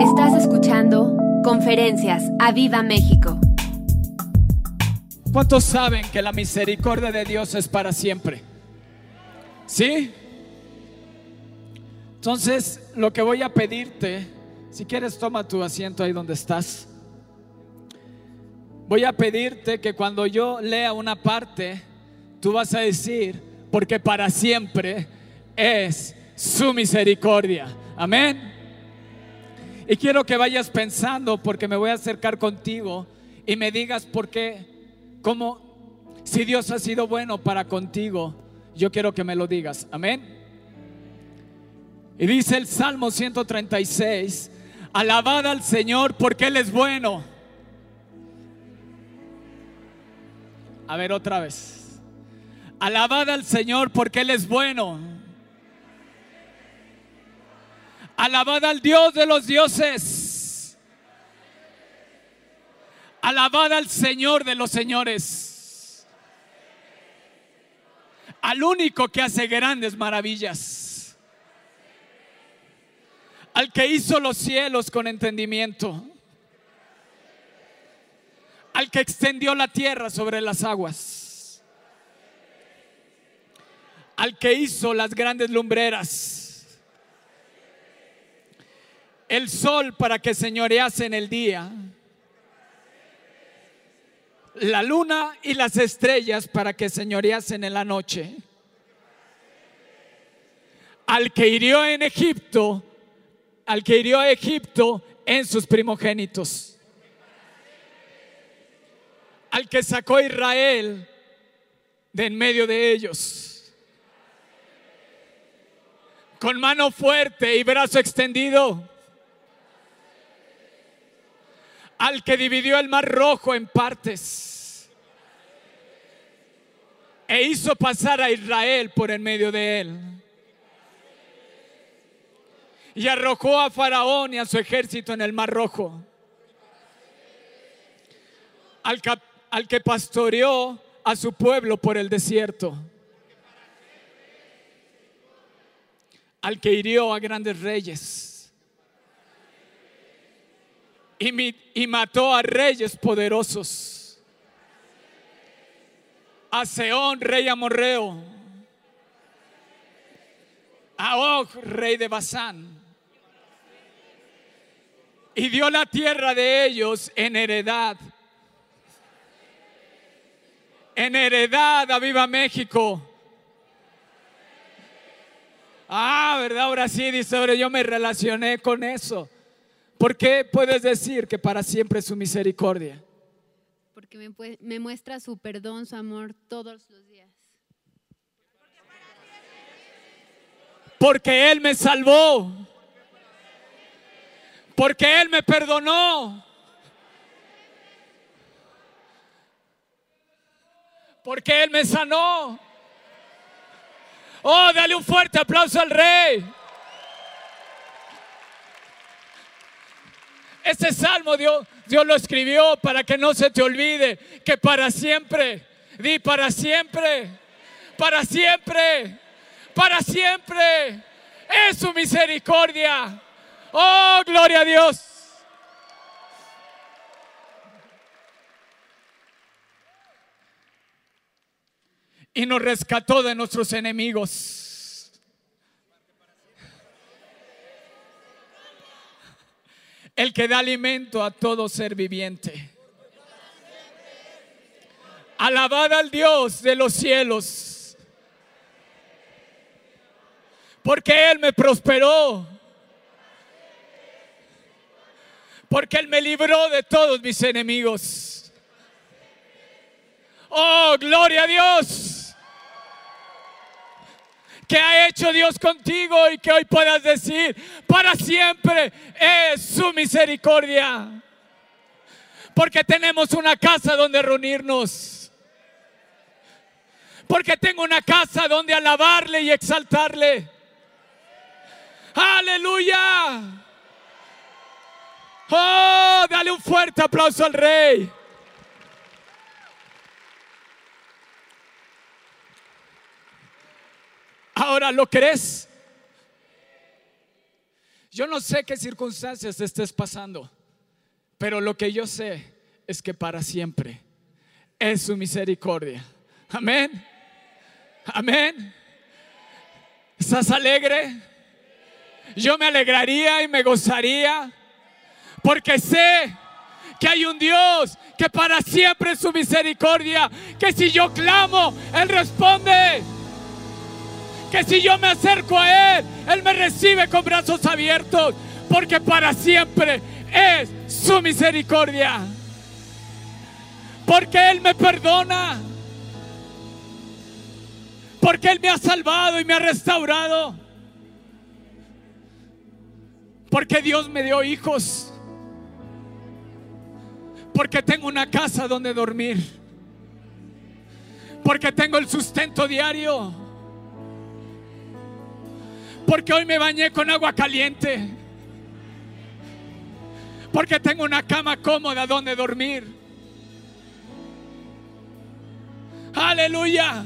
Estás escuchando Conferencias a Viva México. ¿Cuántos saben que la misericordia de Dios es para siempre? ¿Sí? Entonces, lo que voy a pedirte, si quieres toma tu asiento ahí donde estás. Voy a pedirte que cuando yo lea una parte, tú vas a decir, porque para siempre es su misericordia. Amén. Y quiero que vayas pensando, porque me voy a acercar contigo y me digas por qué, cómo, si Dios ha sido bueno para contigo, yo quiero que me lo digas. Amén. Y dice el Salmo 136, alabad al Señor porque Él es bueno. A ver otra vez. Alabad al Señor porque Él es bueno. Alabad al Dios de los dioses. Alabad al Señor de los señores. Al único que hace grandes maravillas. Al que hizo los cielos con entendimiento. Al que extendió la tierra sobre las aguas. Al que hizo las grandes lumbreras el sol para que señorease en el día, la luna y las estrellas para que señoreasen en la noche. Al que hirió en Egipto, al que hirió a Egipto en sus primogénitos. Al que sacó a Israel de en medio de ellos. Con mano fuerte y brazo extendido al que dividió el mar rojo en partes e hizo pasar a Israel por en medio de él. Y arrojó a Faraón y a su ejército en el mar rojo. Al, que pastoreó a su pueblo por el desierto. Al que hirió a grandes reyes y, mató a reyes poderosos. A Seón, rey amorreo. A Og, rey de Basán. Y dio la tierra de ellos en heredad. En heredad a Viva México. Ah, ¿verdad? Ahora sí, dice, yo me relacioné con eso. ¿Por qué puedes decir que para siempre es su misericordia? Porque me, muestra su perdón, su amor todos los días. Porque Él me salvó. Porque Él me perdonó. Porque Él me sanó. Oh, dale un fuerte aplauso al Rey. Ese salmo Dios, Dios lo escribió para que no se te olvide que para siempre, di para siempre, para siempre, para siempre es su misericordia. Oh, gloria a Dios. Y nos rescató de nuestros enemigos. El que da alimento a todo ser viviente. Alabad al Dios de los cielos, porque Él me prosperó, porque Él me libró de todos mis enemigos. Oh, gloria a Dios que ha hecho Dios contigo y que hoy puedas decir, para siempre es su misericordia. Porque tenemos una casa donde reunirnos. Porque tengo una casa donde alabarle y exaltarle. Aleluya. Oh, dale un fuerte aplauso al rey. Ahora, ¿lo crees? Yo no sé qué circunstancias estés pasando, pero lo que yo sé es que para siempre es su misericordia. Amén. Amén. ¿Estás alegre? Yo me alegraría y me gozaría porque sé que hay un Dios que para siempre es su misericordia, que si yo clamo, Él responde. Que si yo me acerco a Él, Él me recibe con brazos abiertos, porque para siempre es su misericordia. Porque Él me perdona. Porque Él me ha salvado y me ha restaurado. Porque Dios me dio hijos. Porque tengo una casa donde dormir. Porque tengo el sustento diario. Porque hoy me bañé con agua caliente. Porque tengo una cama cómoda donde dormir. Aleluya.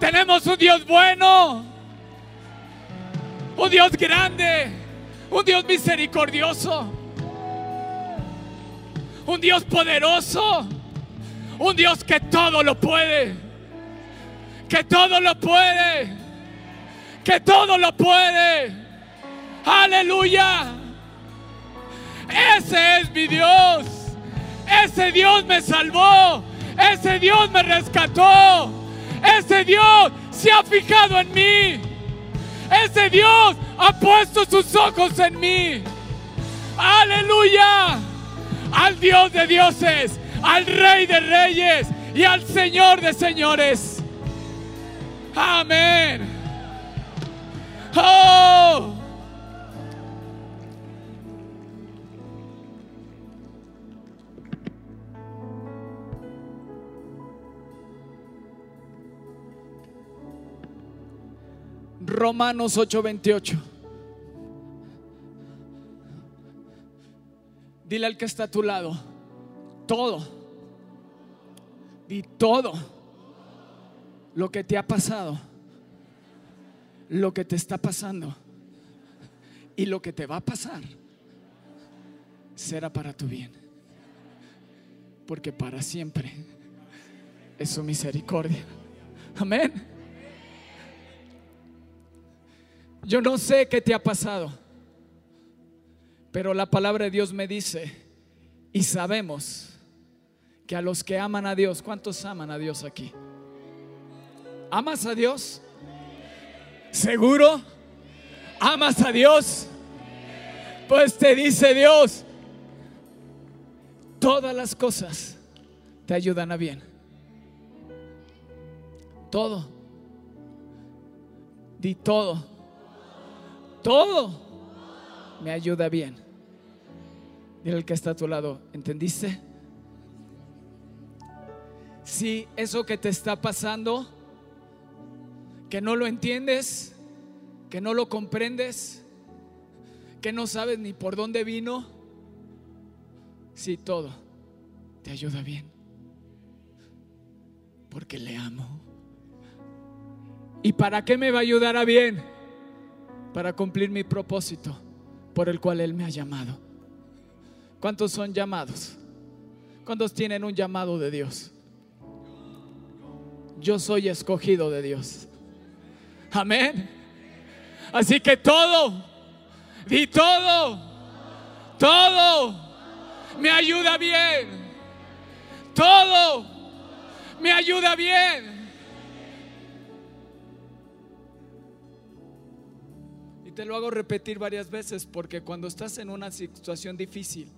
Tenemos un Dios bueno. Un Dios grande. Un Dios misericordioso un Dios poderoso, un Dios que todo lo puede, que todo lo puede, que todo lo puede. Aleluya. Ese es mi Dios. Ese Dios me salvó. Ese Dios me rescató. Ese Dios se ha fijado en mí. Ese Dios ha puesto sus ojos en mí. Aleluya al Dios de dioses, al Rey de reyes y al Señor de señores. Amén. Oh. Romanos 8:28. Dile al que está a tu lado, todo, y todo lo que te ha pasado, lo que te está pasando y lo que te va a pasar será para tu bien. Porque para siempre es su misericordia. Amén. Yo no sé qué te ha pasado. Pero la palabra de Dios me dice, y sabemos que a los que aman a Dios, ¿cuántos aman a Dios aquí? ¿Amas a Dios? ¿Seguro? ¿Amas a Dios? Pues te dice Dios, todas las cosas te ayudan a bien. Todo. Di todo. Todo me ayuda bien. Dile el que está a tu lado, ¿entendiste? Si eso que te está pasando, que no lo entiendes, que no lo comprendes, que no sabes ni por dónde vino, si todo te ayuda bien, porque le amo. ¿Y para qué me va a ayudar a bien? Para cumplir mi propósito por el cual Él me ha llamado. ¿Cuántos son llamados? ¿Cuántos tienen un llamado de Dios? Yo soy escogido de Dios. Amén. Así que todo, y todo, todo me ayuda bien. Todo me ayuda bien. Y te lo hago repetir varias veces porque cuando estás en una situación difícil,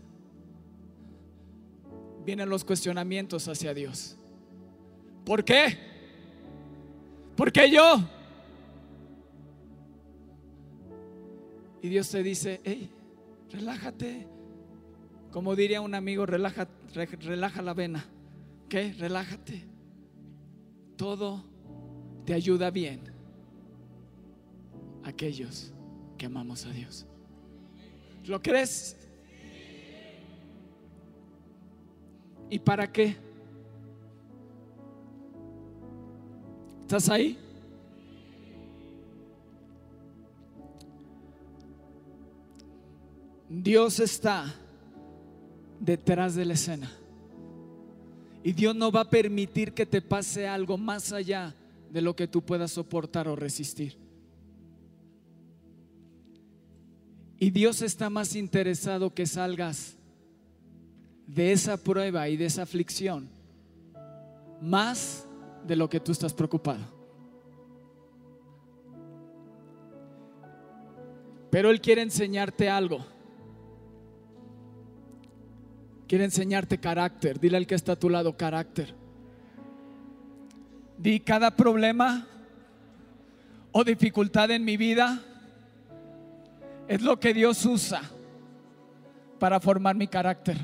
vienen los cuestionamientos hacia Dios. ¿Por qué? ¿Por qué yo? Y Dios te dice, hey, relájate. Como diría un amigo, relaja, relaja la vena. ¿Qué? Relájate. Todo te ayuda bien. Aquellos que amamos a Dios. ¿Lo crees? ¿Y para qué? ¿Estás ahí? Dios está detrás de la escena. Y Dios no va a permitir que te pase algo más allá de lo que tú puedas soportar o resistir. Y Dios está más interesado que salgas de esa prueba y de esa aflicción más de lo que tú estás preocupado. Pero Él quiere enseñarte algo. Quiere enseñarte carácter. Dile al que está a tu lado carácter. Di cada problema o dificultad en mi vida es lo que Dios usa para formar mi carácter.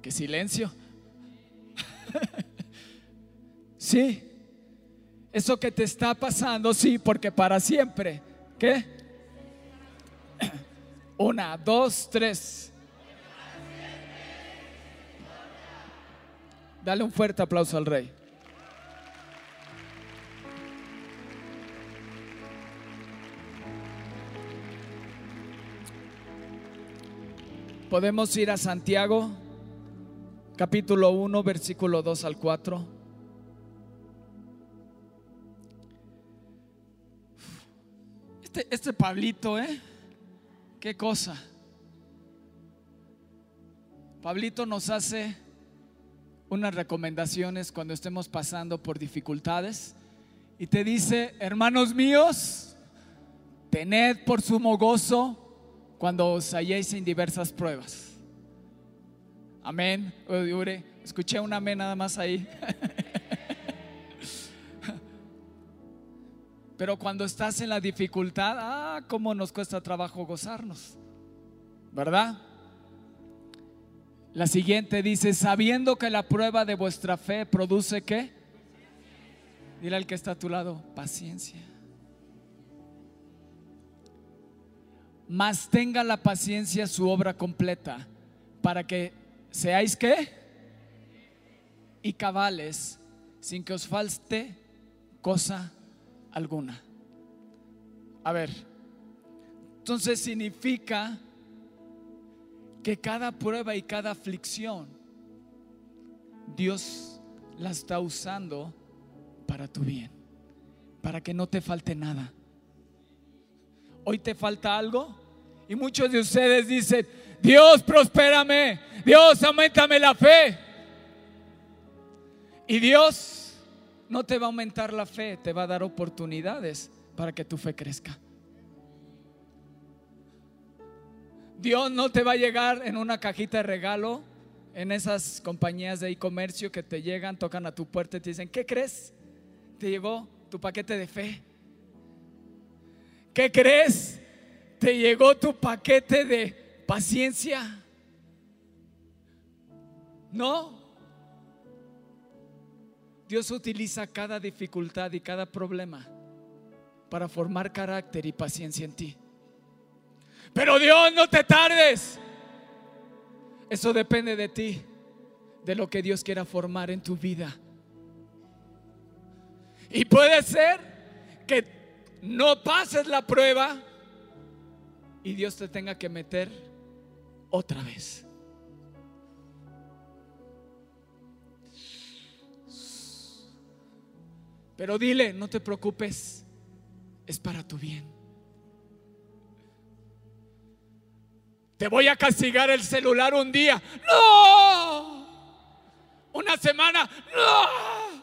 Qué silencio. sí. Eso que te está pasando, sí, porque para siempre. ¿Qué? Una, dos, tres. Dale un fuerte aplauso al rey. Podemos ir a Santiago, capítulo 1, versículo 2 al 4. Este, este Pablito, ¿eh? ¿Qué cosa? Pablito nos hace unas recomendaciones cuando estemos pasando por dificultades y te dice, hermanos míos, tened por sumo gozo cuando os halléis en diversas pruebas. Amén. Escuché un amén nada más ahí. Pero cuando estás en la dificultad, ah, cómo nos cuesta trabajo gozarnos. ¿Verdad? La siguiente dice, sabiendo que la prueba de vuestra fe produce qué? Dile al que está a tu lado, paciencia. Mas tenga la paciencia su obra completa, para que seáis qué? Y cabales, sin que os falte cosa alguna. A ver, entonces significa que cada prueba y cada aflicción Dios la está usando para tu bien, para que no te falte nada. Hoy te falta algo y muchos de ustedes dicen, Dios prospérame, Dios aumentame la fe. Y Dios no te va a aumentar la fe, te va a dar oportunidades para que tu fe crezca. Dios no te va a llegar en una cajita de regalo, en esas compañías de e-comercio que te llegan, tocan a tu puerta y te dicen, ¿qué crees? Te llegó tu paquete de fe. ¿Qué crees? Te llegó tu paquete de paciencia. No. Dios utiliza cada dificultad y cada problema para formar carácter y paciencia en ti. Pero Dios, no te tardes. Eso depende de ti, de lo que Dios quiera formar en tu vida. Y puede ser que no pases la prueba y Dios te tenga que meter otra vez. Pero dile, no te preocupes, es para tu bien. Te voy a castigar el celular un día. No. Una semana. No.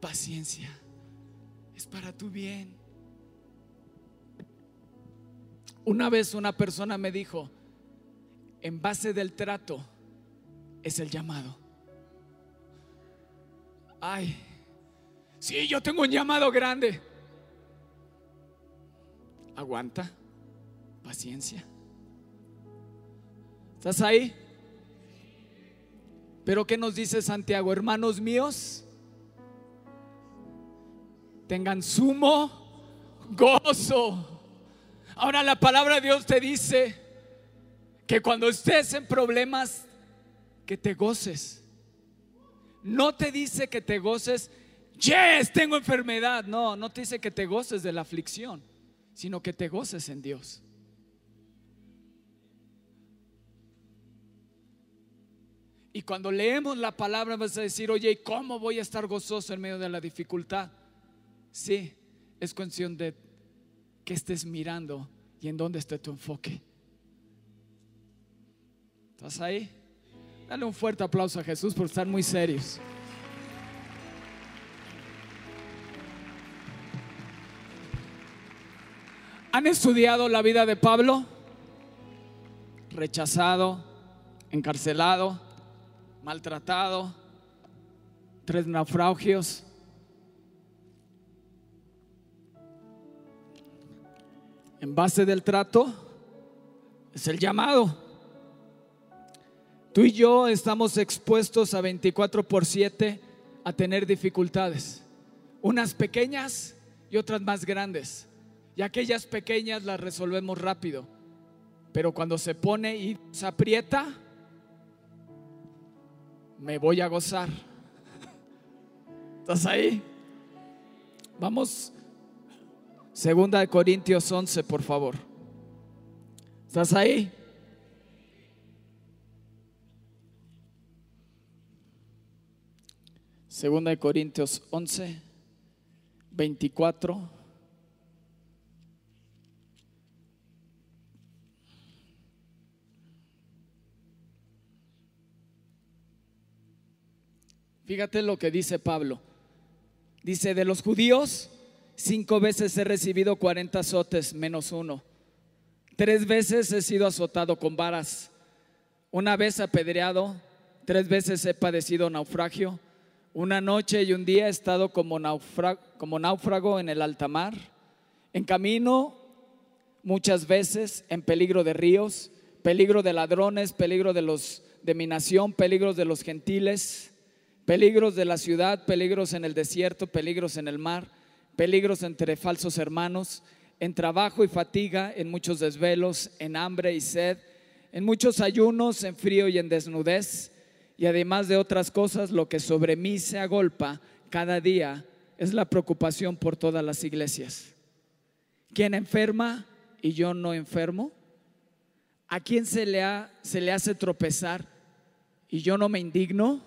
Paciencia. Es para tu bien. Una vez una persona me dijo, en base del trato es el llamado. Ay, sí, yo tengo un llamado grande. Aguanta paciencia. ¿Estás ahí? Pero ¿qué nos dice Santiago? Hermanos míos, tengan sumo gozo. Ahora la palabra de Dios te dice que cuando estés en problemas, que te goces. No te dice que te goces, yes, tengo enfermedad. No, no te dice que te goces de la aflicción, sino que te goces en Dios. Y cuando leemos la palabra vas a decir, oye, ¿y cómo voy a estar gozoso en medio de la dificultad? Sí, es cuestión de que estés mirando y en dónde está tu enfoque. ¿Estás ahí? Dale un fuerte aplauso a Jesús por estar muy serios. ¿Han estudiado la vida de Pablo? Rechazado, encarcelado, maltratado, tres naufragios. En base del trato es el llamado. Tú y yo estamos expuestos a 24 por 7 a tener dificultades, unas pequeñas y otras más grandes. Y aquellas pequeñas las resolvemos rápido, pero cuando se pone y se aprieta, me voy a gozar. ¿Estás ahí? Vamos, segunda de Corintios 11, por favor. ¿Estás ahí? Segunda de Corintios 11, 24. Fíjate lo que dice Pablo. Dice, de los judíos, cinco veces he recibido 40 azotes menos uno. Tres veces he sido azotado con varas. Una vez apedreado. Tres veces he padecido naufragio. Una noche y un día he estado como náufrago, como náufrago en el alta mar. En camino muchas veces en peligro de ríos, peligro de ladrones, peligro de los de mi nación, peligros de los gentiles peligros de la ciudad, peligros en el desierto, peligros en el mar, peligros entre falsos hermanos, en trabajo y fatiga, en muchos desvelos, en hambre y sed, en muchos ayunos, en frío y en desnudez, y además de otras cosas, lo que sobre mí se agolpa cada día es la preocupación por todas las iglesias. ¿Quién enferma y yo no enfermo? ¿A quién se le, ha, se le hace tropezar y yo no me indigno?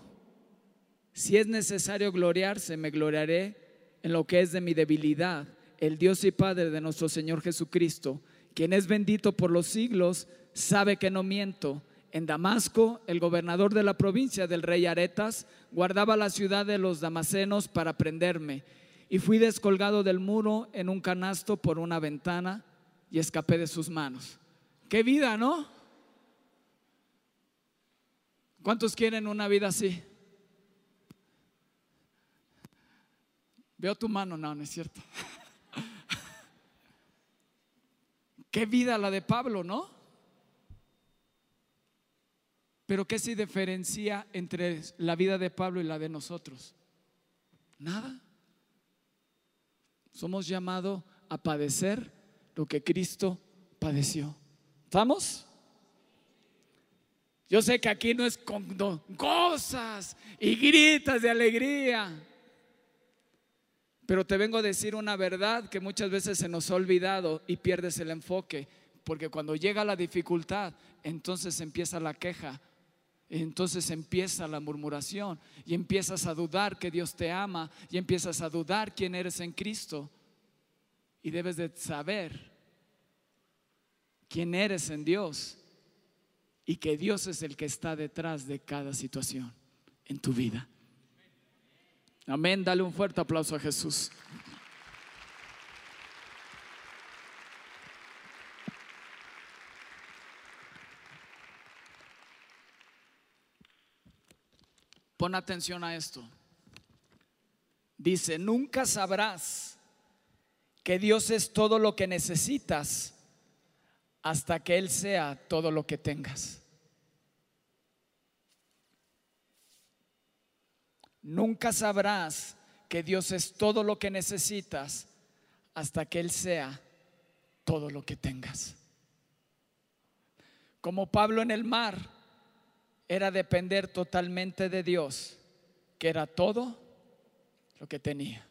Si es necesario gloriarse, me gloriaré en lo que es de mi debilidad. El Dios y Padre de nuestro Señor Jesucristo, quien es bendito por los siglos, sabe que no miento. En Damasco, el gobernador de la provincia del rey Aretas guardaba la ciudad de los damasenos para prenderme. Y fui descolgado del muro en un canasto por una ventana y escapé de sus manos. Qué vida, ¿no? ¿Cuántos quieren una vida así? Veo tu mano, no, no es cierto. Qué vida la de Pablo, ¿no? Pero ¿qué se diferencia entre la vida de Pablo y la de nosotros? Nada. Somos llamados a padecer lo que Cristo padeció. ¿Estamos? Yo sé que aquí no es con cosas y gritas de alegría. Pero te vengo a decir una verdad que muchas veces se nos ha olvidado y pierdes el enfoque, porque cuando llega la dificultad, entonces empieza la queja, entonces empieza la murmuración y empiezas a dudar que Dios te ama y empiezas a dudar quién eres en Cristo. Y debes de saber quién eres en Dios y que Dios es el que está detrás de cada situación en tu vida. Amén, dale un fuerte aplauso a Jesús. Pon atención a esto. Dice, nunca sabrás que Dios es todo lo que necesitas hasta que Él sea todo lo que tengas. Nunca sabrás que Dios es todo lo que necesitas hasta que Él sea todo lo que tengas. Como Pablo en el mar era depender totalmente de Dios, que era todo lo que tenía.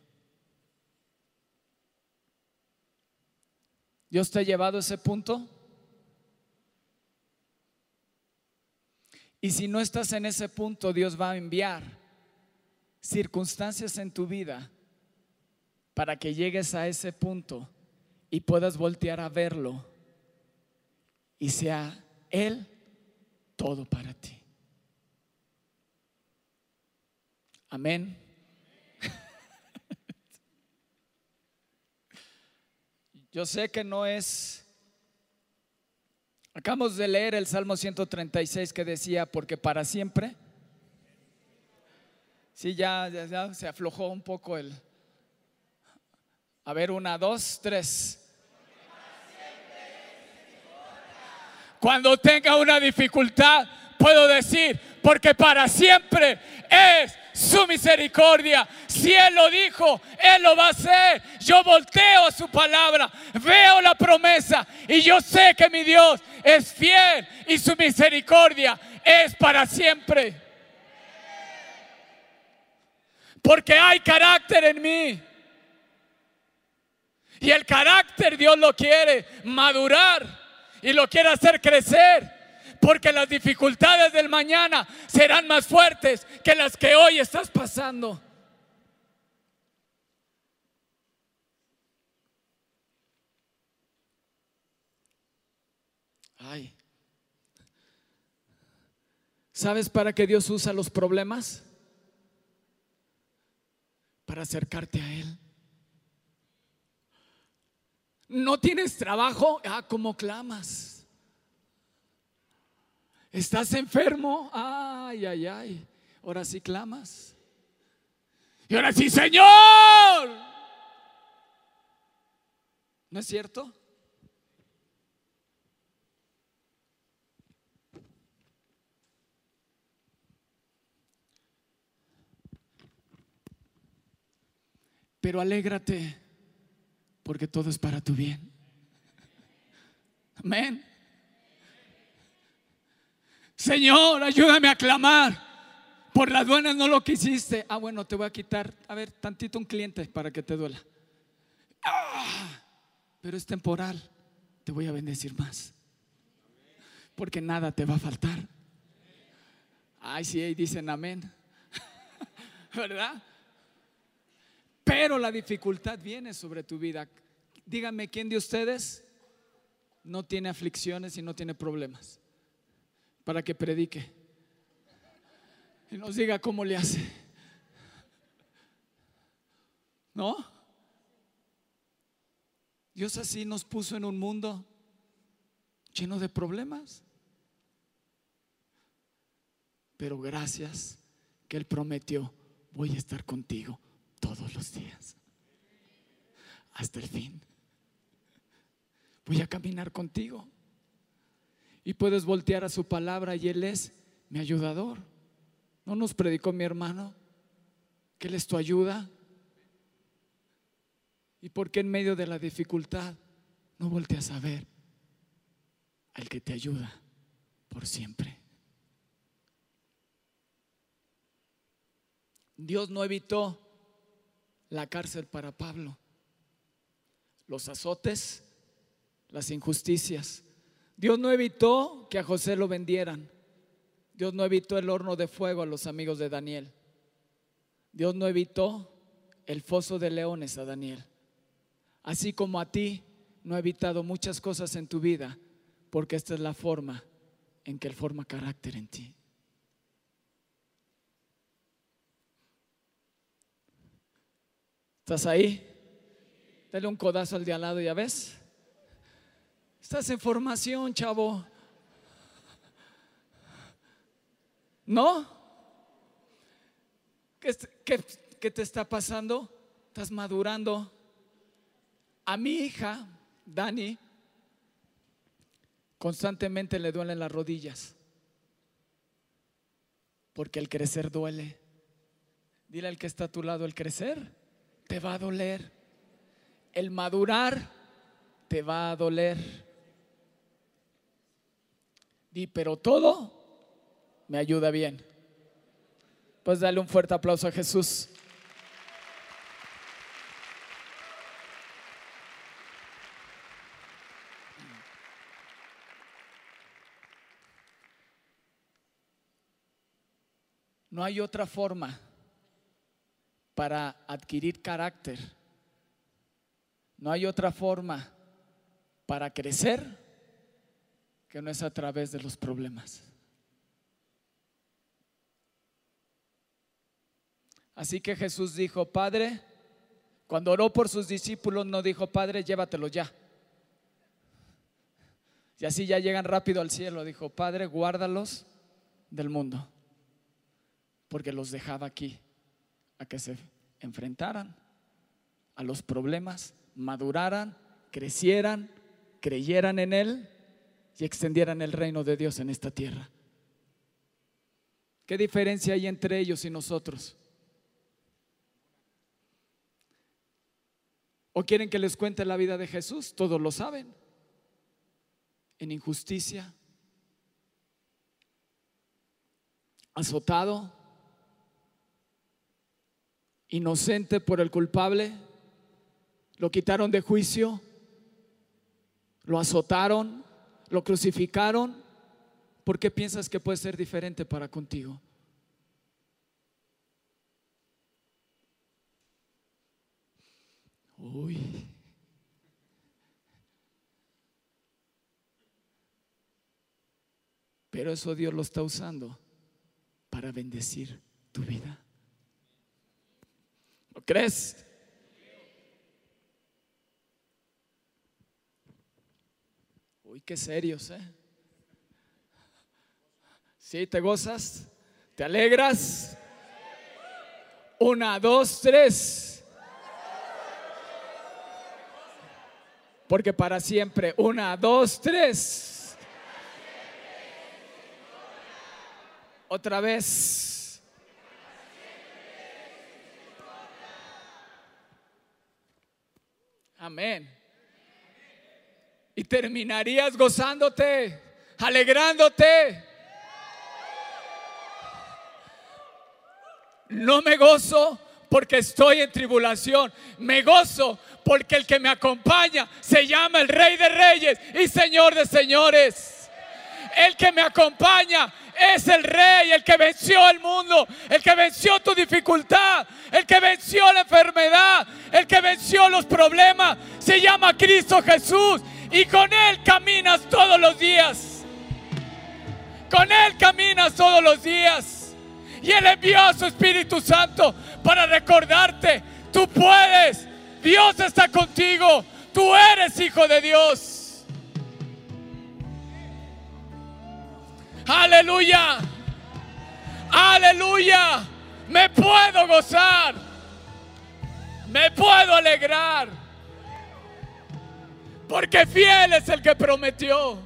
Dios te ha llevado a ese punto. Y si no estás en ese punto, Dios va a enviar circunstancias en tu vida para que llegues a ese punto y puedas voltear a verlo y sea Él todo para ti. Amén. Yo sé que no es... Acabamos de leer el Salmo 136 que decía, porque para siempre... Sí, ya, ya, se aflojó un poco el... A ver, una, dos, tres. Cuando tenga una dificultad, puedo decir, porque para siempre es su misericordia. Si Él lo dijo, Él lo va a hacer. Yo volteo a su palabra, veo la promesa y yo sé que mi Dios es fiel y su misericordia es para siempre. Porque hay carácter en mí. Y el carácter Dios lo quiere madurar y lo quiere hacer crecer porque las dificultades del mañana serán más fuertes que las que hoy estás pasando. Ay. ¿Sabes para qué Dios usa los problemas? Para acercarte a Él. ¿No tienes trabajo? Ah, ¿cómo clamas? ¿Estás enfermo? Ay, ay, ay. Ahora sí clamas. Y ahora sí, Señor. ¿No es cierto? Pero alégrate porque todo es para tu bien. Amén. Señor, ayúdame a clamar. Por las buenas no lo quisiste. Ah, bueno, te voy a quitar, a ver, tantito un cliente para que te duela. Ah, pero es temporal. Te voy a bendecir más. Porque nada te va a faltar. Ay, sí, ahí dicen amén. ¿Verdad? Pero la dificultad viene sobre tu vida. Dígame, ¿quién de ustedes no tiene aflicciones y no tiene problemas? Para que predique y nos diga cómo le hace. ¿No? Dios así nos puso en un mundo lleno de problemas. Pero gracias que Él prometió, voy a estar contigo todos los días. Hasta el fin. Voy a caminar contigo y puedes voltear a su palabra y Él es mi ayudador. ¿No nos predicó mi hermano que Él es tu ayuda? ¿Y por qué en medio de la dificultad no volteas a ver al que te ayuda por siempre? Dios no evitó la cárcel para Pablo, los azotes, las injusticias Dios no evitó que a José lo vendieran. Dios no evitó el horno de fuego a los amigos de Daniel. Dios no evitó el foso de leones a Daniel. Así como a ti no ha evitado muchas cosas en tu vida, porque esta es la forma en que Él forma carácter en ti. ¿Estás ahí? Dale un codazo al de al lado, ¿ya ves? Estás en formación, chavo. ¿No? ¿Qué, te está pasando? Estás madurando. A mi hija, Dani, constantemente le duelen las rodillas. Porque el crecer duele. Dile al que está a tu lado, el crecer te va a doler. El madurar te va a doler. Di, pero todo me ayuda bien. Pues dale un fuerte aplauso a Jesús. No hay otra forma para adquirir carácter. No hay otra forma para crecer que no es a través de los problemas. Así que Jesús dijo, Padre, cuando oró por sus discípulos no dijo, Padre, llévatelo ya. Y así ya llegan rápido al cielo. Dijo, Padre, guárdalos del mundo. Porque los dejaba aquí a que se enfrentaran a los problemas, maduraran, crecieran, creyeran en Él y extendieran el reino de Dios en esta tierra. ¿Qué diferencia hay entre ellos y nosotros? ¿O quieren que les cuente la vida de Jesús? Todos lo saben. En injusticia, azotado, inocente por el culpable, lo quitaron de juicio, lo azotaron, lo crucificaron. ¿Por qué piensas que puede ser diferente para contigo? Uy. Pero eso Dios lo está usando para bendecir tu vida. ¿Lo crees? Uy, qué serios, ¿eh? ¿Sí? ¿Te gozas? ¿Te alegras? Una, dos, tres. Porque para siempre, una, dos, tres. Otra vez. Amén. Y terminarías gozándote, alegrándote. No me gozo porque estoy en tribulación. Me gozo porque el que me acompaña se llama el Rey de Reyes y Señor de Señores. El que me acompaña es el Rey, el que venció el mundo, el que venció tu dificultad, el que venció la enfermedad, el que venció los problemas. Se llama Cristo Jesús y con Él caminas todos los días. Con Él caminas todos los días. Y Él envió a su Espíritu Santo para recordarte, tú puedes, Dios está contigo, tú eres hijo de Dios. Aleluya, aleluya, me puedo gozar, me puedo alegrar, porque fiel es el que prometió.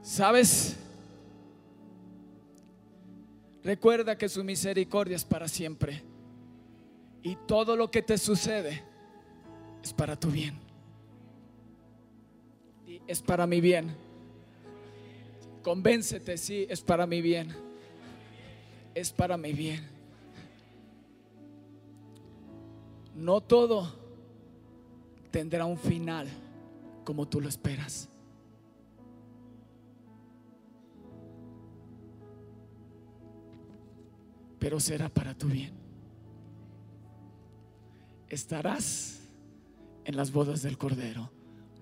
¿Sabes? Recuerda que su misericordia es para siempre. Y todo lo que te sucede es para tu bien. Y es para mi bien. Convéncete, sí, es para mi bien. Es para mi bien. No todo tendrá un final como tú lo esperas. pero será para tu bien. Estarás en las bodas del Cordero,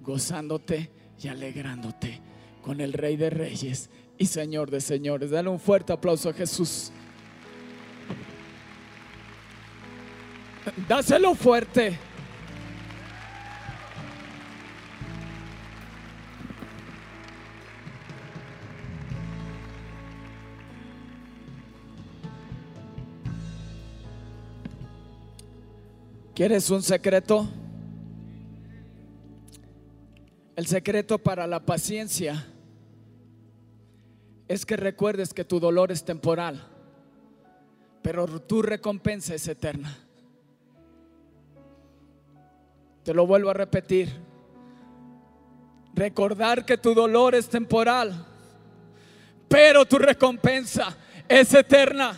gozándote y alegrándote con el Rey de Reyes y Señor de Señores. Dale un fuerte aplauso a Jesús. Dáselo fuerte. ¿Quieres un secreto? El secreto para la paciencia es que recuerdes que tu dolor es temporal, pero tu recompensa es eterna. Te lo vuelvo a repetir. recordar que tu dolor es temporal, pero tu recompensa es eterna.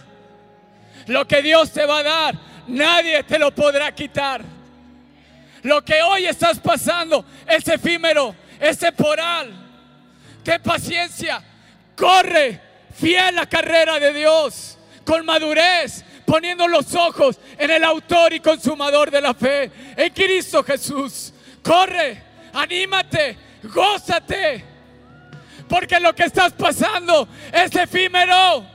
Lo que Dios te va a dar, nadie te lo podrá quitar. Lo que hoy estás pasando es efímero, es temporal. Ten paciencia, corre, fiel la carrera de Dios, con madurez, poniendo los ojos en el autor y consumador de la fe, en Cristo Jesús. Corre, anímate, gózate, porque lo que estás pasando es efímero.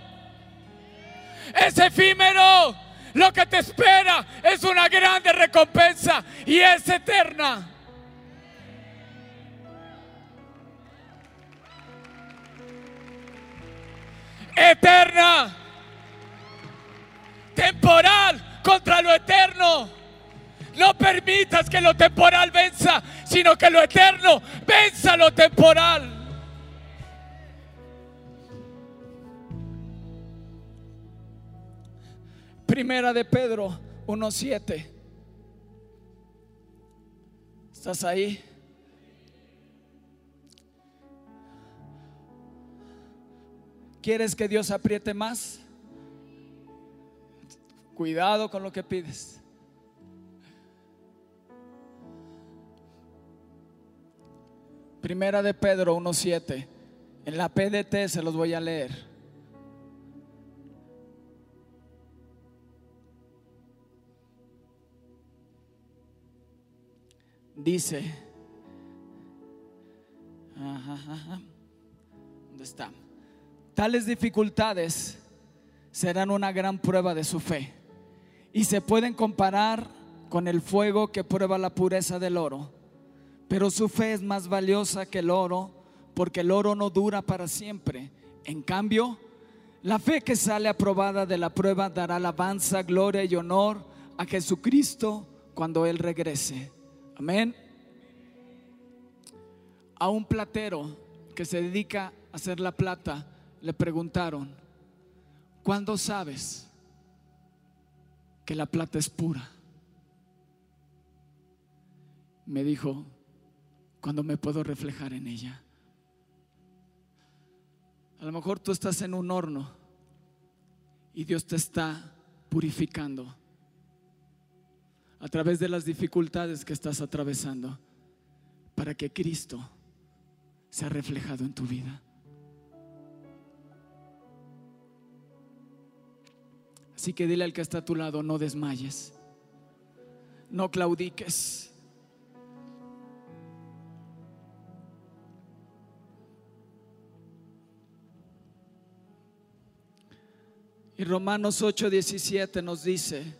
Es efímero. Lo que te espera es una grande recompensa y es eterna. Eterna. Temporal contra lo eterno. No permitas que lo temporal venza, sino que lo eterno venza lo temporal. Primera de Pedro 1.7. ¿Estás ahí? ¿Quieres que Dios apriete más? Cuidado con lo que pides. Primera de Pedro 1.7. En la PDT se los voy a leer. Dice, ¿dónde está? Tales dificultades serán una gran prueba de su fe y se pueden comparar con el fuego que prueba la pureza del oro. Pero su fe es más valiosa que el oro porque el oro no dura para siempre. En cambio, la fe que sale aprobada de la prueba dará alabanza, gloria y honor a Jesucristo cuando Él regrese. Amén. A un platero que se dedica a hacer la plata le preguntaron, ¿cuándo sabes que la plata es pura? Me dijo, cuando me puedo reflejar en ella. A lo mejor tú estás en un horno y Dios te está purificando a través de las dificultades que estás atravesando para que Cristo sea reflejado en tu vida. Así que dile al que está a tu lado, no desmayes, no claudiques. Y Romanos 8:17 nos dice,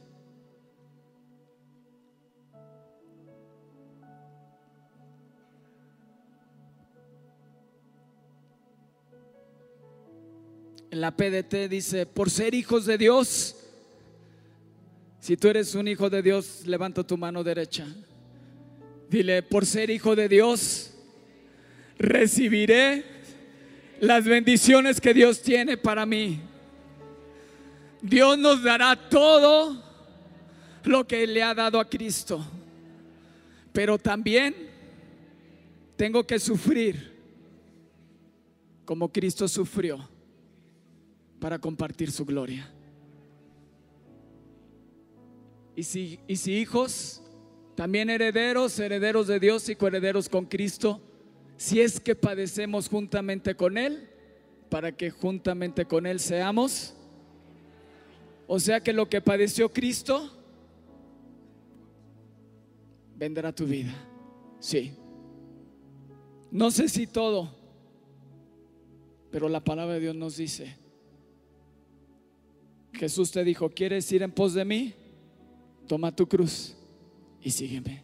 En la PDT dice, por ser hijos de Dios, si tú eres un hijo de Dios, levanta tu mano derecha. Dile, por ser hijo de Dios, recibiré las bendiciones que Dios tiene para mí. Dios nos dará todo lo que le ha dado a Cristo. Pero también tengo que sufrir como Cristo sufrió para compartir su gloria. Y si, y si hijos, también herederos, herederos de Dios y coherederos con Cristo, si es que padecemos juntamente con Él, para que juntamente con Él seamos. O sea que lo que padeció Cristo, vendrá tu vida. Sí. No sé si todo, pero la palabra de Dios nos dice Jesús te dijo, ¿quieres ir en pos de mí? Toma tu cruz y sígueme.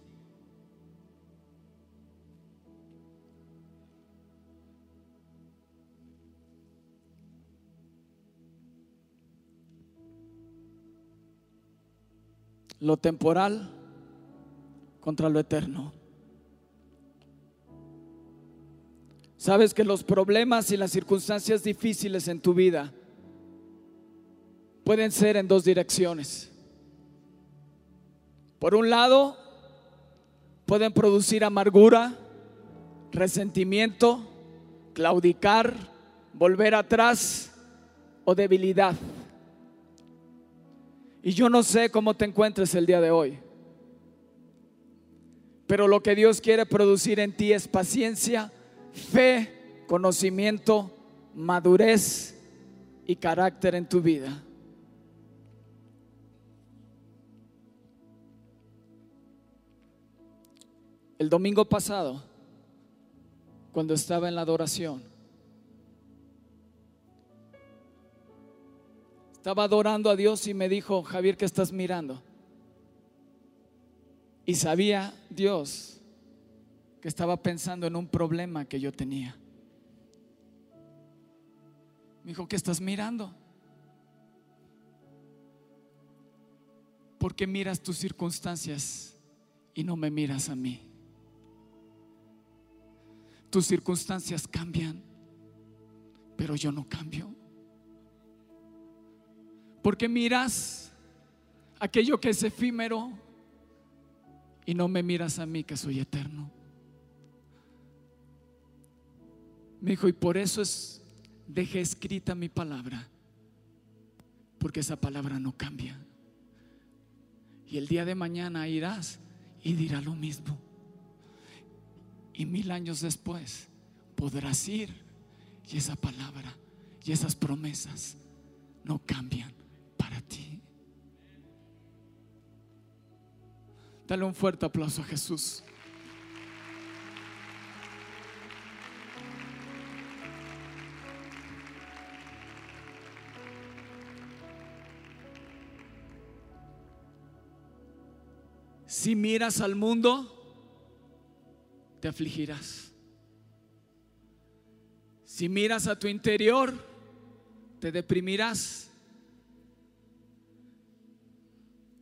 Lo temporal contra lo eterno. Sabes que los problemas y las circunstancias difíciles en tu vida pueden ser en dos direcciones. Por un lado, pueden producir amargura, resentimiento, claudicar, volver atrás o debilidad. Y yo no sé cómo te encuentres el día de hoy. Pero lo que Dios quiere producir en ti es paciencia, fe, conocimiento, madurez y carácter en tu vida. El domingo pasado, cuando estaba en la adoración, estaba adorando a Dios y me dijo, Javier, ¿qué estás mirando? Y sabía Dios que estaba pensando en un problema que yo tenía. Me dijo, ¿qué estás mirando? ¿Por qué miras tus circunstancias y no me miras a mí? Tus circunstancias cambian, pero yo no cambio. Porque miras aquello que es efímero y no me miras a mí que soy eterno. Me dijo, y por eso es, dejé escrita mi palabra, porque esa palabra no cambia. Y el día de mañana irás y dirá lo mismo. Y mil años después podrás ir y esa palabra y esas promesas no cambian para ti. Dale un fuerte aplauso a Jesús. Si miras al mundo, afligirás. Si miras a tu interior, te deprimirás.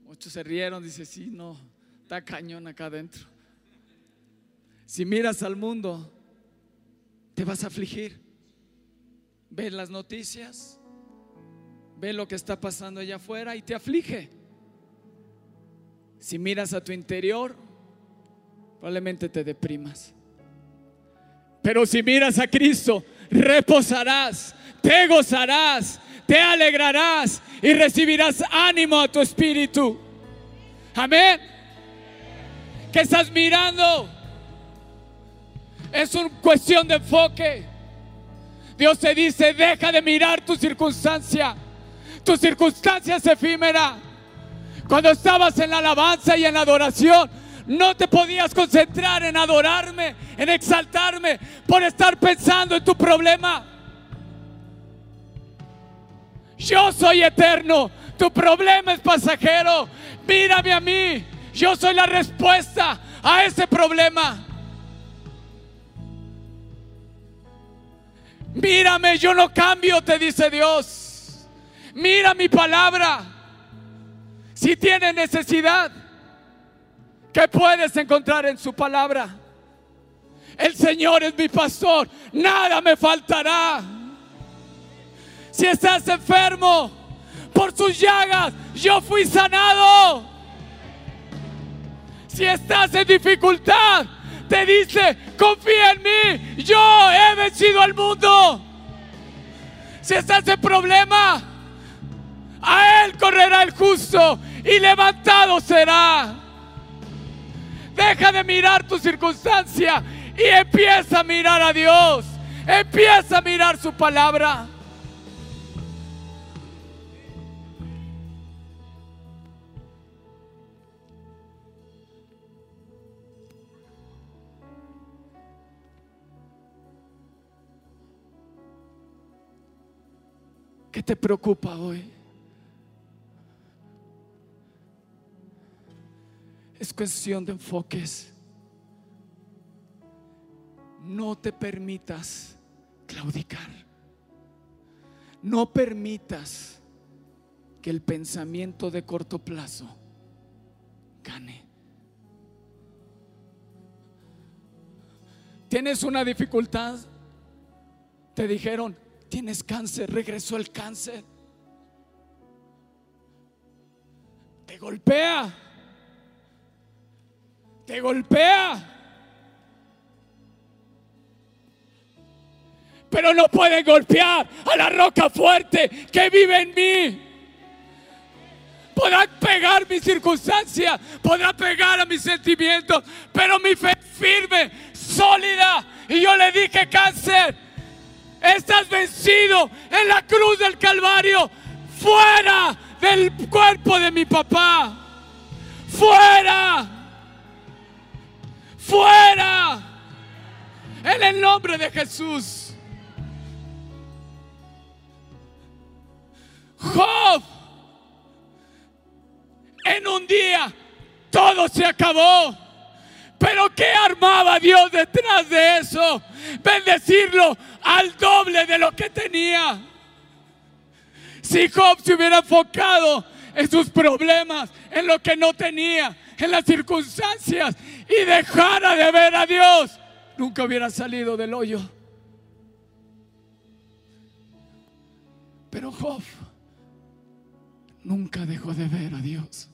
Muchos se rieron, dice, sí, no, está cañón acá adentro. Si miras al mundo, te vas a afligir. Ves las noticias, ve lo que está pasando allá afuera y te aflige. Si miras a tu interior, probablemente te deprimas. Pero si miras a Cristo, reposarás, te gozarás, te alegrarás y recibirás ánimo a tu espíritu. Amén. ¿Qué estás mirando? Es una cuestión de enfoque. Dios te dice, deja de mirar tu circunstancia. Tu circunstancia es efímera. Cuando estabas en la alabanza y en la adoración, no te podías concentrar en adorarme, en exaltarme, por estar pensando en tu problema. Yo soy eterno, tu problema es pasajero. Mírame a mí, yo soy la respuesta a ese problema. Mírame, yo no cambio, te dice Dios. Mira mi palabra. Si tienes necesidad, ¿qué puedes encontrar en su palabra? El Señor es mi pastor, nada me faltará. Si estás enfermo, por sus llagas yo fui sanado. Si estás en dificultad, te dice, confía en mí, yo he vencido al mundo. Si estás en problema, a él correrá el justo y levantado será. Deja de mirar tu circunstancia y empieza a mirar a Dios. Empieza a mirar su palabra. ¿Qué te preocupa hoy? Es cuestión de enfoques. No te permitas claudicar. No permitas que el pensamiento de corto plazo gane. ¿Tienes una dificultad? Te dijeron, tienes cáncer, regresó el cáncer. Te golpea. Te golpea. pero no pueden golpear a la roca fuerte que vive en mí. Podrá pegar mi circunstancia, podrá pegar a mis sentimientos, pero mi fe firme, sólida. Y yo le dije, cáncer, estás vencido en la cruz del Calvario, fuera del cuerpo de mi papá, fuera, fuera, en el nombre de Jesús. Job, en un día todo se acabó. Pero ¿qué armaba Dios detrás de eso? Bendecirlo al doble de lo que tenía. Si Job se hubiera enfocado en sus problemas, en lo que no tenía, en las circunstancias y dejara de ver a Dios, nunca hubiera salido del hoyo. Pero Job nunca dejó de ver a Dios.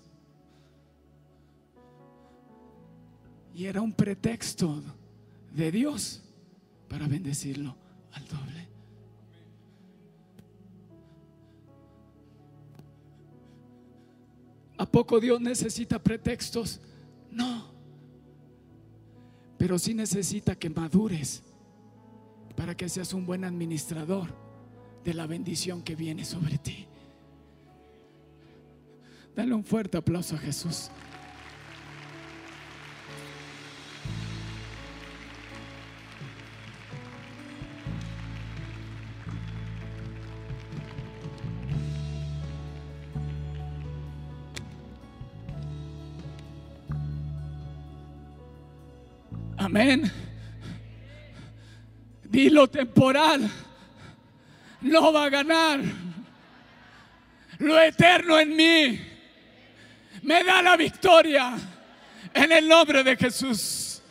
Y era un pretexto de Dios para bendecirlo al doble. ¿A poco Dios necesita pretextos? No. Pero sí necesita que madures para que seas un buen administrador de la bendición que viene sobre ti. Dale un fuerte aplauso a Jesús. Amén. Dilo temporal no va a ganar. Lo eterno en mí me da la victoria en el nombre de Jesús.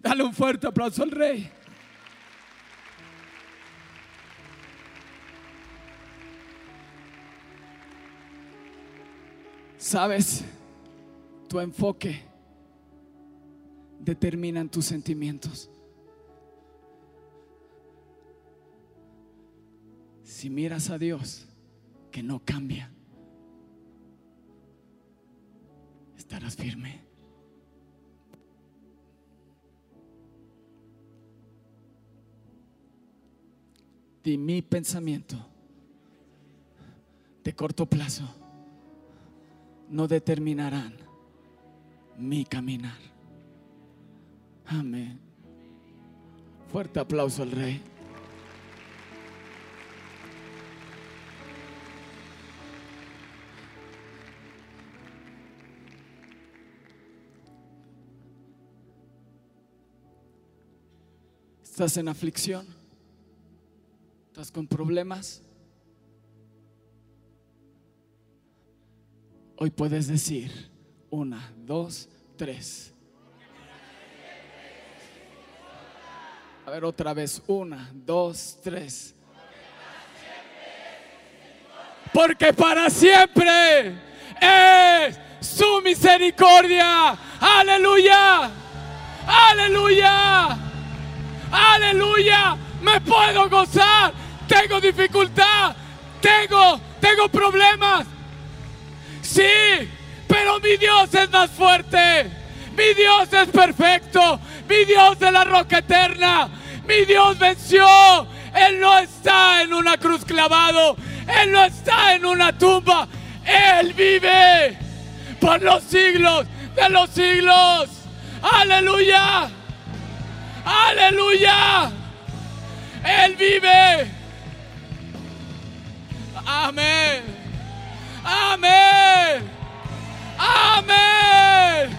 Dale un fuerte aplauso al rey. Sabes, tu enfoque determinan tus sentimientos. Si miras a Dios, que no cambia, estarás firme. De mi pensamiento de corto plazo no determinarán mi caminar. Amén. Fuerte aplauso al rey. ¿Estás en aflicción? ¿Estás con problemas? Hoy puedes decir una, dos, tres. Ver otra vez, una, dos, tres. Porque para siempre es su misericordia. Aleluya. Aleluya. Aleluya. Me puedo gozar. Tengo dificultad. Tengo, tengo problemas. Sí, pero mi Dios es más fuerte. Mi Dios es perfecto. Mi Dios de la roca eterna. Mi Dios venció. Él no está en una cruz clavado. Él no está en una tumba. Él vive por los siglos de los siglos. Aleluya. Aleluya. Él vive. Amén. Amén. Amén.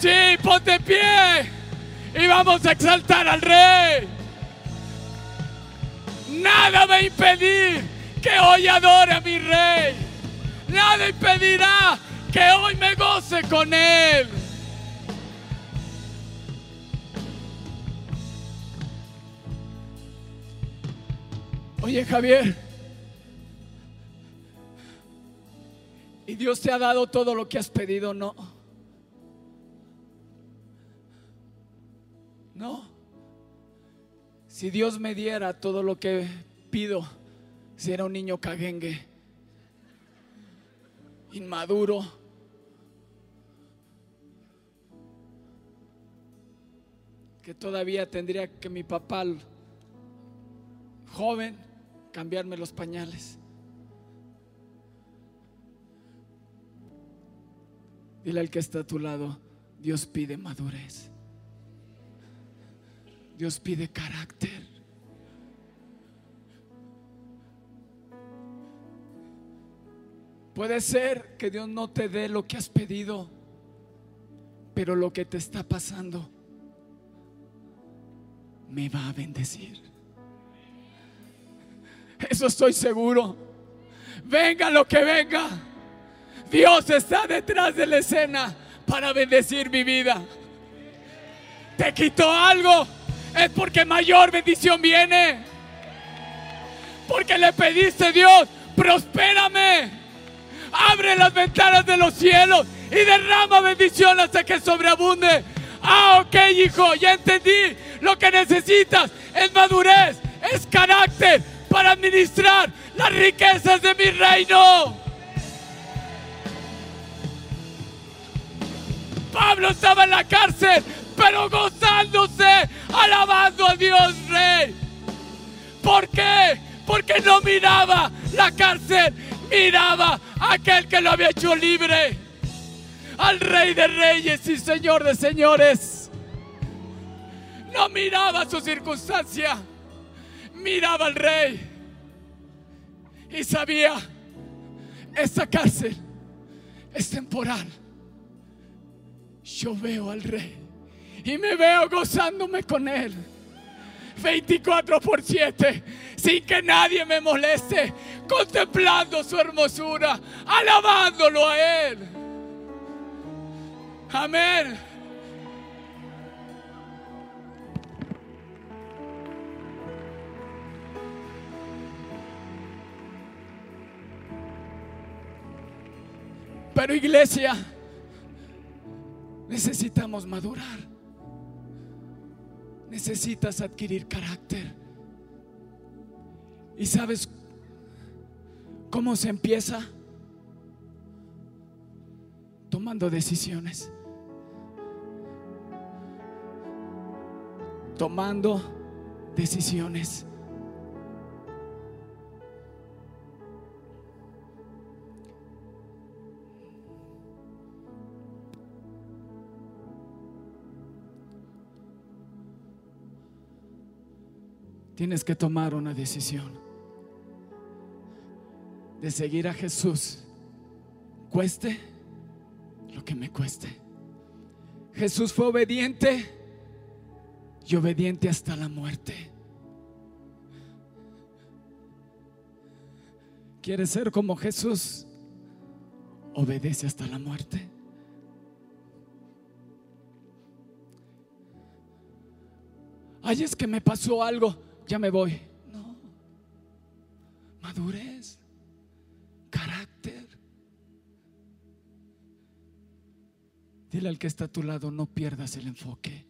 Sí, ponte pie y vamos a exaltar al rey. Nada va a impedir que hoy adore a mi rey. Nada impedirá que hoy me goce con él. Oye Javier, ¿y Dios te ha dado todo lo que has pedido? No. No. Si Dios me diera todo lo que pido, si era un niño caguengue, inmaduro, que todavía tendría que mi papá, joven, cambiarme los pañales. Dile al que está a tu lado, Dios pide madurez. Dios pide carácter. Puede ser que Dios no te dé lo que has pedido, pero lo que te está pasando me va a bendecir. Eso estoy seguro. Venga lo que venga. Dios está detrás de la escena para bendecir mi vida. Te quitó algo. Es porque mayor bendición viene. Porque le pediste Dios, prospérame. Abre las ventanas de los cielos y derrama bendición hasta que sobreabunde. Ah, ok, hijo, ya entendí. Lo que necesitas es madurez, es carácter para administrar las riquezas de mi reino. Pablo estaba en la cárcel, pero gozándose, alabando a Dios Rey. ¿Por qué? Porque no miraba la cárcel, miraba a aquel que lo había hecho libre, al Rey de Reyes y Señor de Señores. No miraba su circunstancia, miraba al Rey y sabía, esta cárcel es temporal. Yo veo al Rey y me veo gozándome con Él. 24 por 7, sin que nadie me moleste, contemplando su hermosura, alabándolo a Él. Amén. Pero iglesia, necesitamos madurar. Necesitas adquirir carácter. ¿Y sabes cómo se empieza? Tomando decisiones. Tomando decisiones. Tienes que tomar una decisión de seguir a Jesús, cueste lo que me cueste. Jesús fue obediente y obediente hasta la muerte. ¿Quieres ser como Jesús? Obedece hasta la muerte. Ay, es que me pasó algo ya me voy. No. Madurez, carácter. Dile al que está a tu lado, no pierdas el enfoque.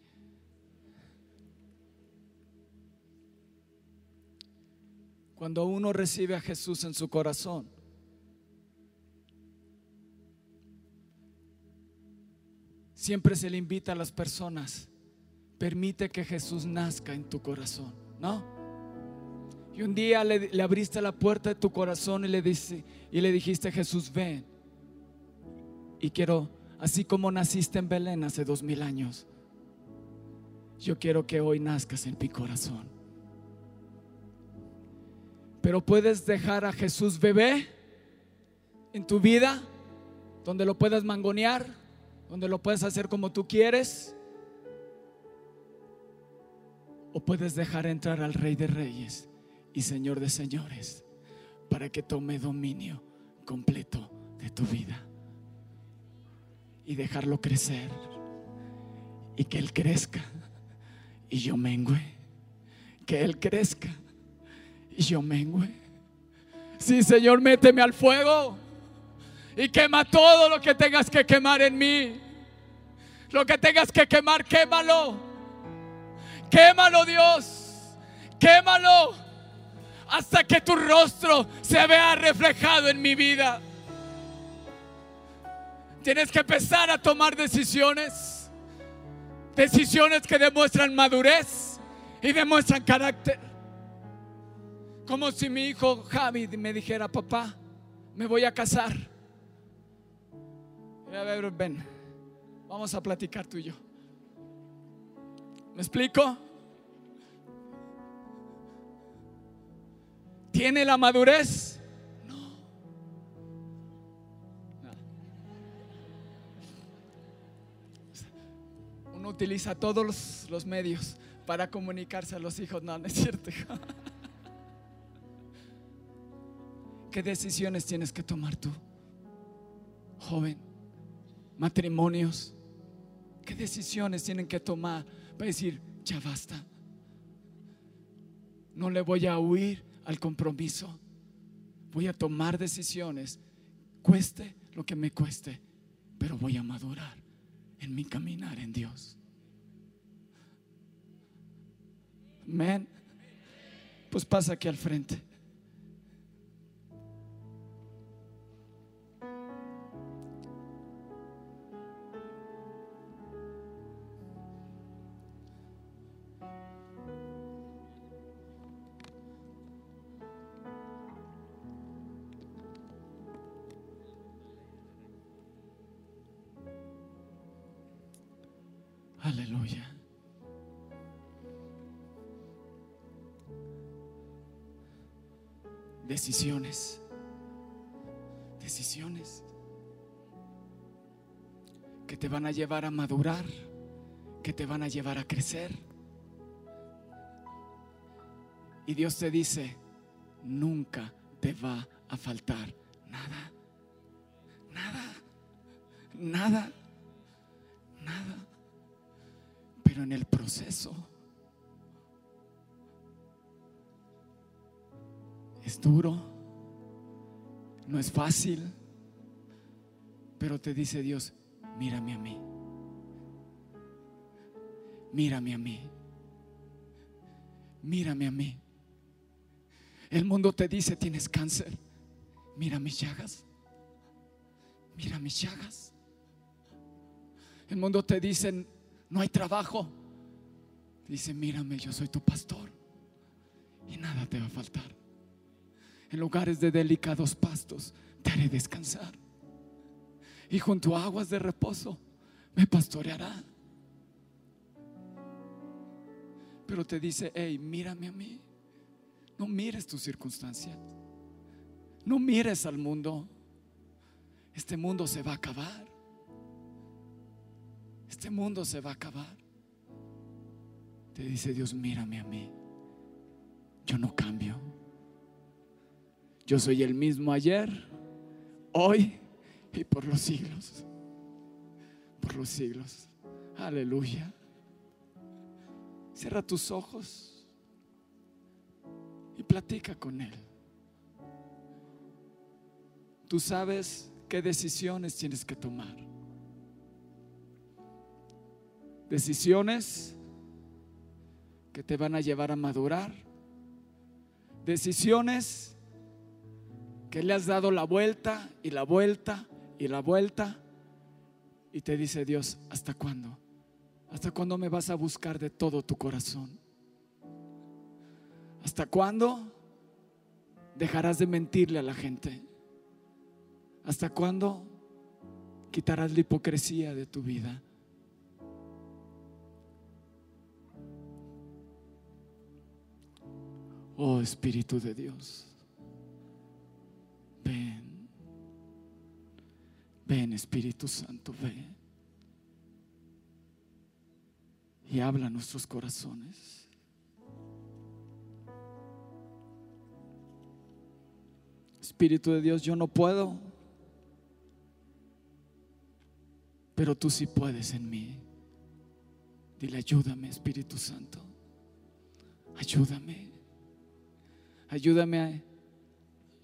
Cuando uno recibe a Jesús en su corazón, siempre se le invita a las personas, permite que Jesús nazca en tu corazón. ¿No? Y un día le, abriste la puerta de tu corazón y le, dice, y le dijiste, Jesús, ven. Y quiero, así como naciste en Belén hace dos mil años, yo quiero que hoy nazcas en mi corazón. Pero puedes dejar a Jesús bebé en tu vida, donde lo puedas mangonear, donde lo puedas hacer como tú quieres o puedes dejar entrar al Rey de Reyes y Señor de Señores para que tome dominio completo de tu vida y dejarlo crecer y que Él crezca y yo mengüe. Que Él crezca y yo mengüe. Sí, Señor, méteme al fuego y quema todo lo que tengas que quemar en mí. Lo que tengas que quemar, quémalo. Quémalo Dios. Quémalo hasta que tu rostro se vea reflejado en mi vida. Tienes que empezar a tomar decisiones. Decisiones que demuestran madurez y demuestran carácter. Como si mi hijo Javi me dijera, papá, me voy a casar. A ver, ven, vamos a platicar tú y yo. ¿Me explico? ¿Tiene la madurez? No. Uno utiliza todos los, medios para comunicarse a los hijos. No, no es cierto. ¿Qué decisiones tienes que tomar tú, joven? Matrimonios. ¿Qué decisiones tienen que tomar para decir, ya basta? No le voy a huir al compromiso. Voy a tomar decisiones, cueste lo que me cueste, pero voy a madurar en mi caminar en Dios. Amén. Pues pasa aquí al frente. Decisiones. Decisiones que te van a llevar a madurar, que te van a llevar a crecer. Y Dios te dice, nunca te va a faltar nada. Nada. Nada. Nada. Pero en el proceso es duro, no es fácil, pero te dice Dios, mírame a mí, mírame a mí, mírame a mí. El mundo te dice, tienes cáncer, mira mis llagas, mira mis llagas. El mundo te dice, no hay trabajo. Dice, mírame, yo soy tu pastor y nada te va a faltar. En lugares de delicados pastos te haré descansar. Y junto a aguas de reposo me pastoreará. Pero te dice, hey, mírame a mí. No mires tus circunstancias. No mires al mundo. Este mundo se va a acabar. Este mundo se va a acabar. Te dice Dios, mírame a mí. Yo no cambio. Yo soy el mismo ayer, hoy y por los siglos. Por los siglos. Aleluya. Cierra tus ojos y platica con Él. Tú sabes qué decisiones tienes que tomar. Decisiones que te van a llevar a madurar. Decisiones que le has dado la vuelta y la vuelta y la vuelta. Y te dice Dios, ¿hasta cuándo? ¿Hasta cuándo me vas a buscar de todo tu corazón? ¿Hasta cuándo dejarás de mentirle a la gente? ¿Hasta cuándo quitarás la hipocresía de tu vida? Oh Espíritu de Dios, ven, ven Espíritu Santo, ven y habla a nuestros corazones. Espíritu de Dios, yo no puedo, pero tú sí puedes en mí. Dile, ayúdame, Espíritu Santo. Ayúdame. Ayúdame a,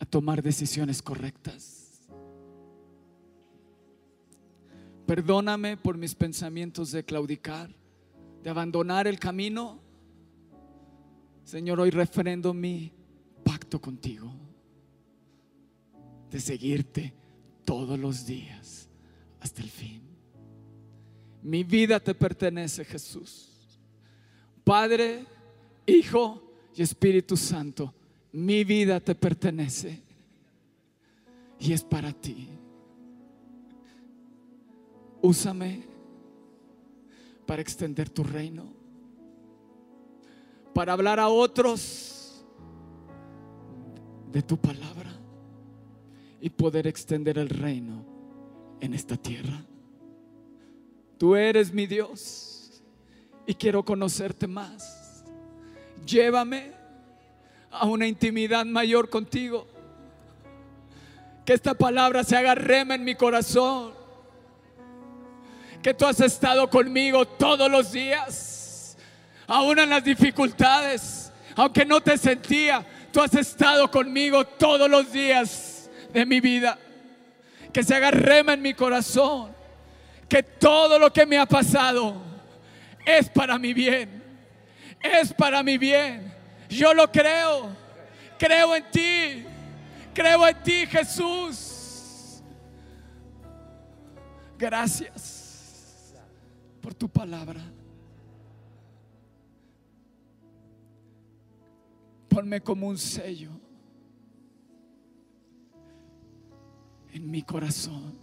a tomar decisiones correctas. Perdóname por mis pensamientos de claudicar, de abandonar el camino. Señor, hoy refrendo mi pacto contigo de seguirte todos los días hasta el fin. Mi vida te pertenece, Jesús. Padre, Hijo y Espíritu Santo, mi vida te pertenece y es para ti. Úsame para extender tu reino, para hablar a otros de tu palabra y poder extender el reino en esta tierra. Tú eres mi Dios y quiero conocerte más. Llévame a una intimidad mayor contigo. Que esta palabra se haga rema en mi corazón. Que tú has estado conmigo todos los días, aún en las dificultades, aunque no te sentía, tú has estado conmigo todos los días de mi vida. Que se haga rema en mi corazón. Que todo lo que me ha pasado es para mi bien. Es para mi bien. Yo lo creo. Creo en ti. Creo en ti, Jesús. Gracias por tu palabra. Ponme como un sello en mi corazón.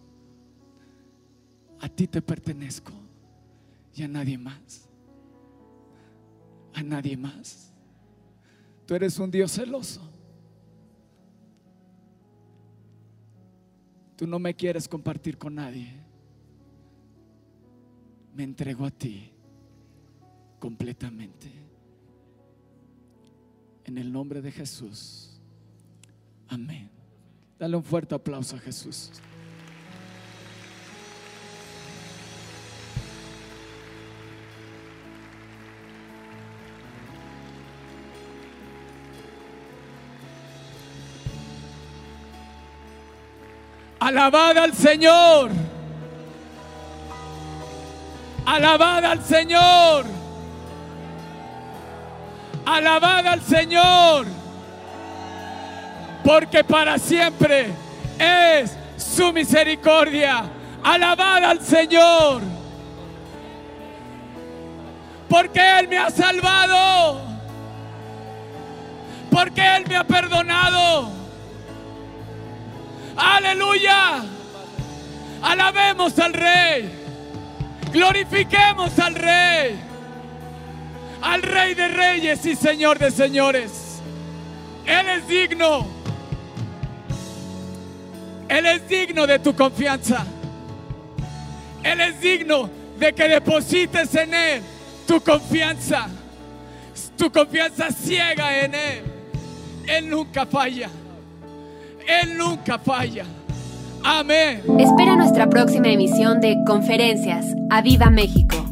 A ti te pertenezco y a nadie más. A nadie más. Tú eres un Dios celoso. Tú no me quieres compartir con nadie. Me entrego a ti completamente. En el nombre de Jesús. Amén. Dale un fuerte aplauso a Jesús. Alabad al Señor. Alabad al Señor. Alabad al Señor. Porque para siempre es su misericordia. Alabad al Señor. Porque Él me ha salvado. Porque Él me ha perdonado. Aleluya. Alabemos al Rey. Glorifiquemos al Rey. Al Rey de Reyes y Señor de Señores. Él es digno. Él es digno de tu confianza. Él es digno de que deposites en Él tu confianza. Tu confianza ciega en Él. Él nunca falla. Él nunca falla. Amén. Espera nuestra próxima emisión de Conferencias. ¡A Viva México!